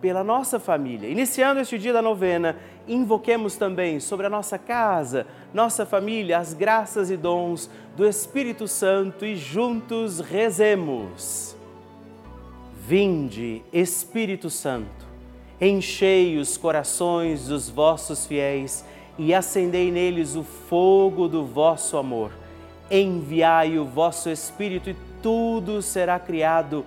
pela nossa família. Iniciando este dia da novena, invoquemos também sobre a nossa casa, nossa família, as graças e dons do Espírito Santo e juntos rezemos. Vinde, Espírito Santo, enchei os corações dos vossos fiéis e acendei neles o fogo do vosso amor. Enviai o vosso Espírito e tudo será criado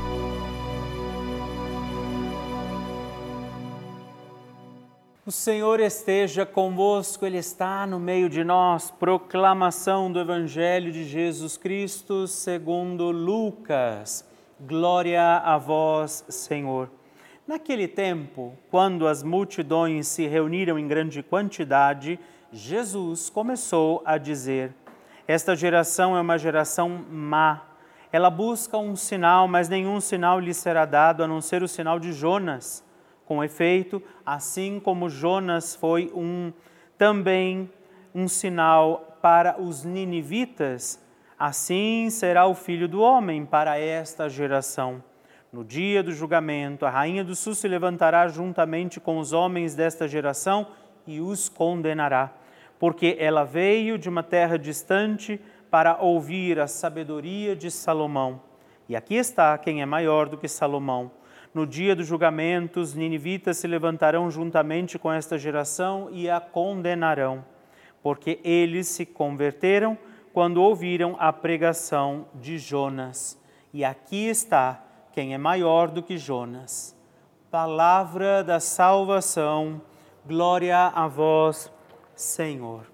O Senhor esteja convosco, Ele está no meio de nós. Proclamação do Evangelho de Jesus Cristo segundo Lucas. Glória a vós, Senhor. Naquele tempo, quando as multidões se reuniram em grande quantidade, Jesus começou a dizer: Esta geração é uma geração má. Ela busca um sinal, mas nenhum sinal lhe será dado a não ser o sinal de Jonas. Com efeito, assim como Jonas foi um também um sinal para os ninivitas, assim será o filho do homem para esta geração. No dia do julgamento, a rainha do sul se levantará juntamente com os homens desta geração e os condenará, porque ela veio de uma terra distante para ouvir a sabedoria de Salomão. E aqui está quem é maior do que Salomão. No dia do julgamento, os ninivitas se levantarão juntamente com esta geração e a condenarão, porque eles se converteram quando ouviram a pregação de Jonas. E aqui está quem é maior do que Jonas. Palavra da salvação, glória a vós, Senhor.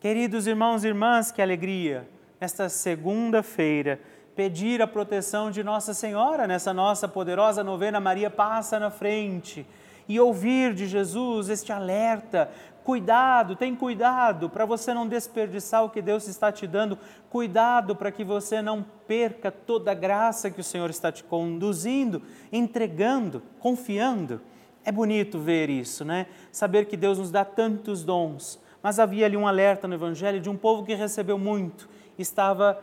Queridos irmãos e irmãs, que alegria! Esta segunda-feira, pedir a proteção de Nossa Senhora nessa nossa poderosa novena Maria passa na frente e ouvir de Jesus este alerta. Cuidado, tem cuidado para você não desperdiçar o que Deus está te dando. Cuidado para que você não perca toda a graça que o Senhor está te conduzindo, entregando, confiando. É bonito ver isso, né? Saber que Deus nos dá tantos dons Mas havia ali um alerta no Evangelho de um povo que recebeu muito, estava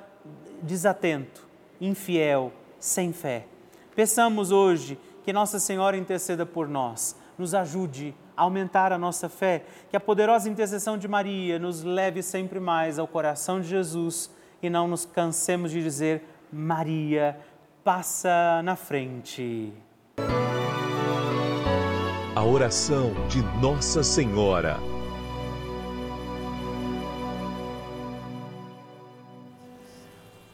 desatento, infiel, sem fé. Peçamos hoje que Nossa Senhora interceda por nós, nos ajude a aumentar a nossa fé, que a poderosa intercessão de Maria nos leve sempre mais ao coração de Jesus e não nos cansemos de dizer: Maria, passa na frente. A oração de Nossa Senhora.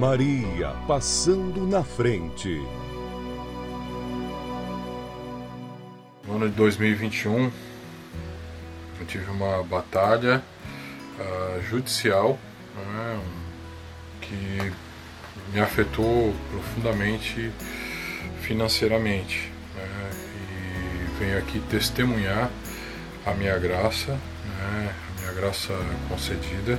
Maria passando na frente. No ano de 2021, eu tive uma batalha uh, judicial né, que me afetou profundamente financeiramente. Né, e venho aqui testemunhar a minha graça, né, a minha graça concedida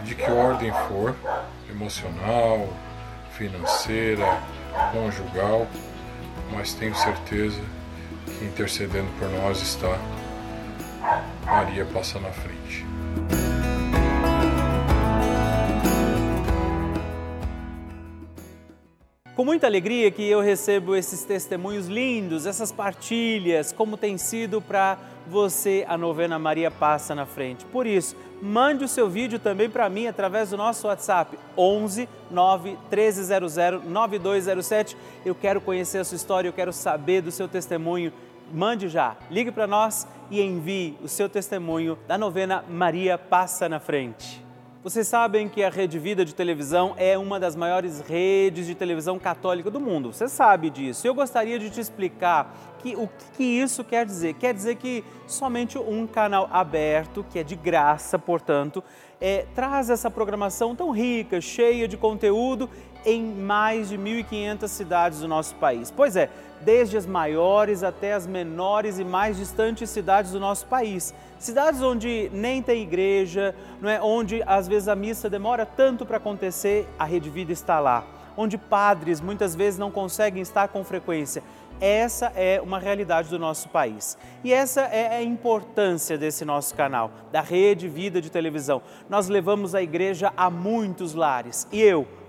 de que ordem for, emocional, financeira, conjugal, mas tenho certeza que intercedendo por nós está Maria passa na frente. com muita alegria que eu recebo esses testemunhos lindos, essas partilhas, como tem sido para você a novena Maria Passa na Frente. Por isso, mande o seu vídeo também para mim através do nosso WhatsApp 11 9 1300 9207. Eu quero conhecer a sua história, eu quero saber do seu testemunho. Mande já, ligue para nós e envie o seu testemunho da novena Maria Passa na Frente. Vocês sabem que a Rede Vida de televisão é uma das maiores redes de televisão católica do mundo. Você sabe disso. Eu gostaria de te explicar que, o que isso quer dizer. Quer dizer que somente um canal aberto, que é de graça, portanto, é, traz essa programação tão rica, cheia de conteúdo em mais de 1.500 cidades do nosso país. Pois é, desde as maiores até as menores e mais distantes cidades do nosso país. Cidades onde nem tem igreja, não é? onde às vezes a missa demora tanto para acontecer, a Rede Vida está lá. Onde padres muitas vezes não conseguem estar com frequência. Essa é uma realidade do nosso país. E essa é a importância desse nosso canal, da Rede Vida de Televisão. Nós levamos a igreja a muitos lares. E eu,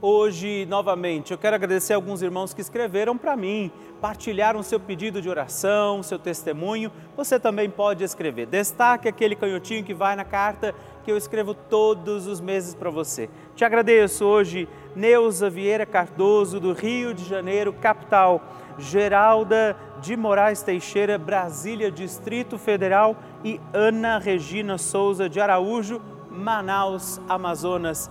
Hoje, novamente, eu quero agradecer a alguns irmãos que escreveram para mim, partilharam seu pedido de oração, seu testemunho. Você também pode escrever. Destaque aquele canhotinho que vai na carta que eu escrevo todos os meses para você. Te agradeço hoje, Neuza Vieira Cardoso, do Rio de Janeiro, capital, Geralda de Moraes Teixeira, Brasília, Distrito Federal e Ana Regina Souza de Araújo, Manaus, Amazonas.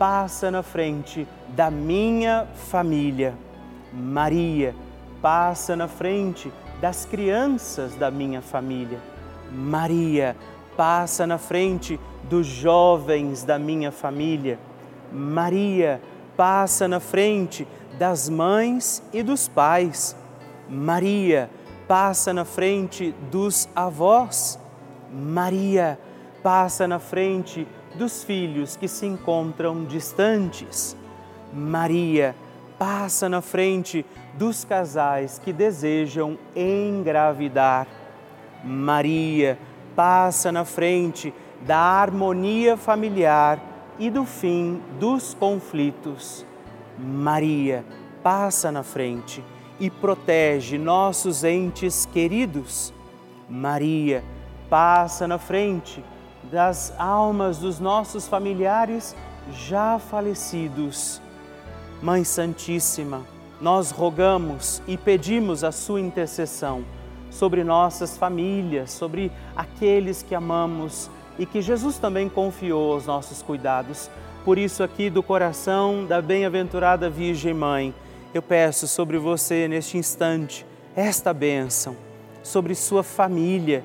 passa na frente da minha família. Maria, passa na frente das crianças da minha família. Maria passa na frente dos jovens da minha família. Maria passa na frente das mães e dos pais. Maria passa na frente dos avós. Maria passa na frente dos filhos que se encontram distantes. Maria passa na frente dos casais que desejam engravidar. Maria passa na frente da harmonia familiar e do fim dos conflitos. Maria passa na frente e protege nossos entes queridos. Maria passa na frente das almas dos nossos familiares já falecidos. Mãe Santíssima, nós rogamos e pedimos a sua intercessão sobre nossas famílias, sobre aqueles que amamos e que Jesus também confiou aos nossos cuidados. Por isso, aqui do coração da bem-aventurada Virgem Mãe, eu peço sobre você neste instante esta bênção, sobre sua família,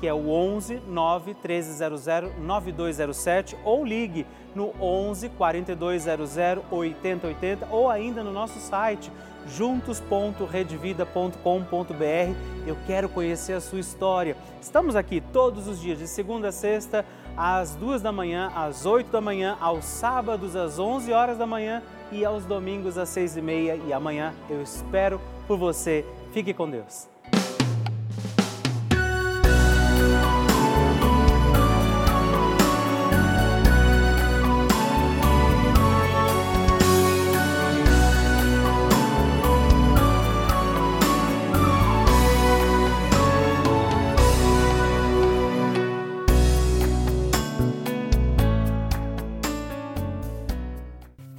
que é o 11 9 1300 9207 ou ligue no 11 4200 8080 ou ainda no nosso site juntos.redvida.com.br. Eu quero conhecer a sua história. Estamos aqui todos os dias, de segunda a sexta, às duas da manhã, às oito da manhã, aos sábados às onze horas da manhã e aos domingos às seis e meia. E amanhã eu espero por você. Fique com Deus.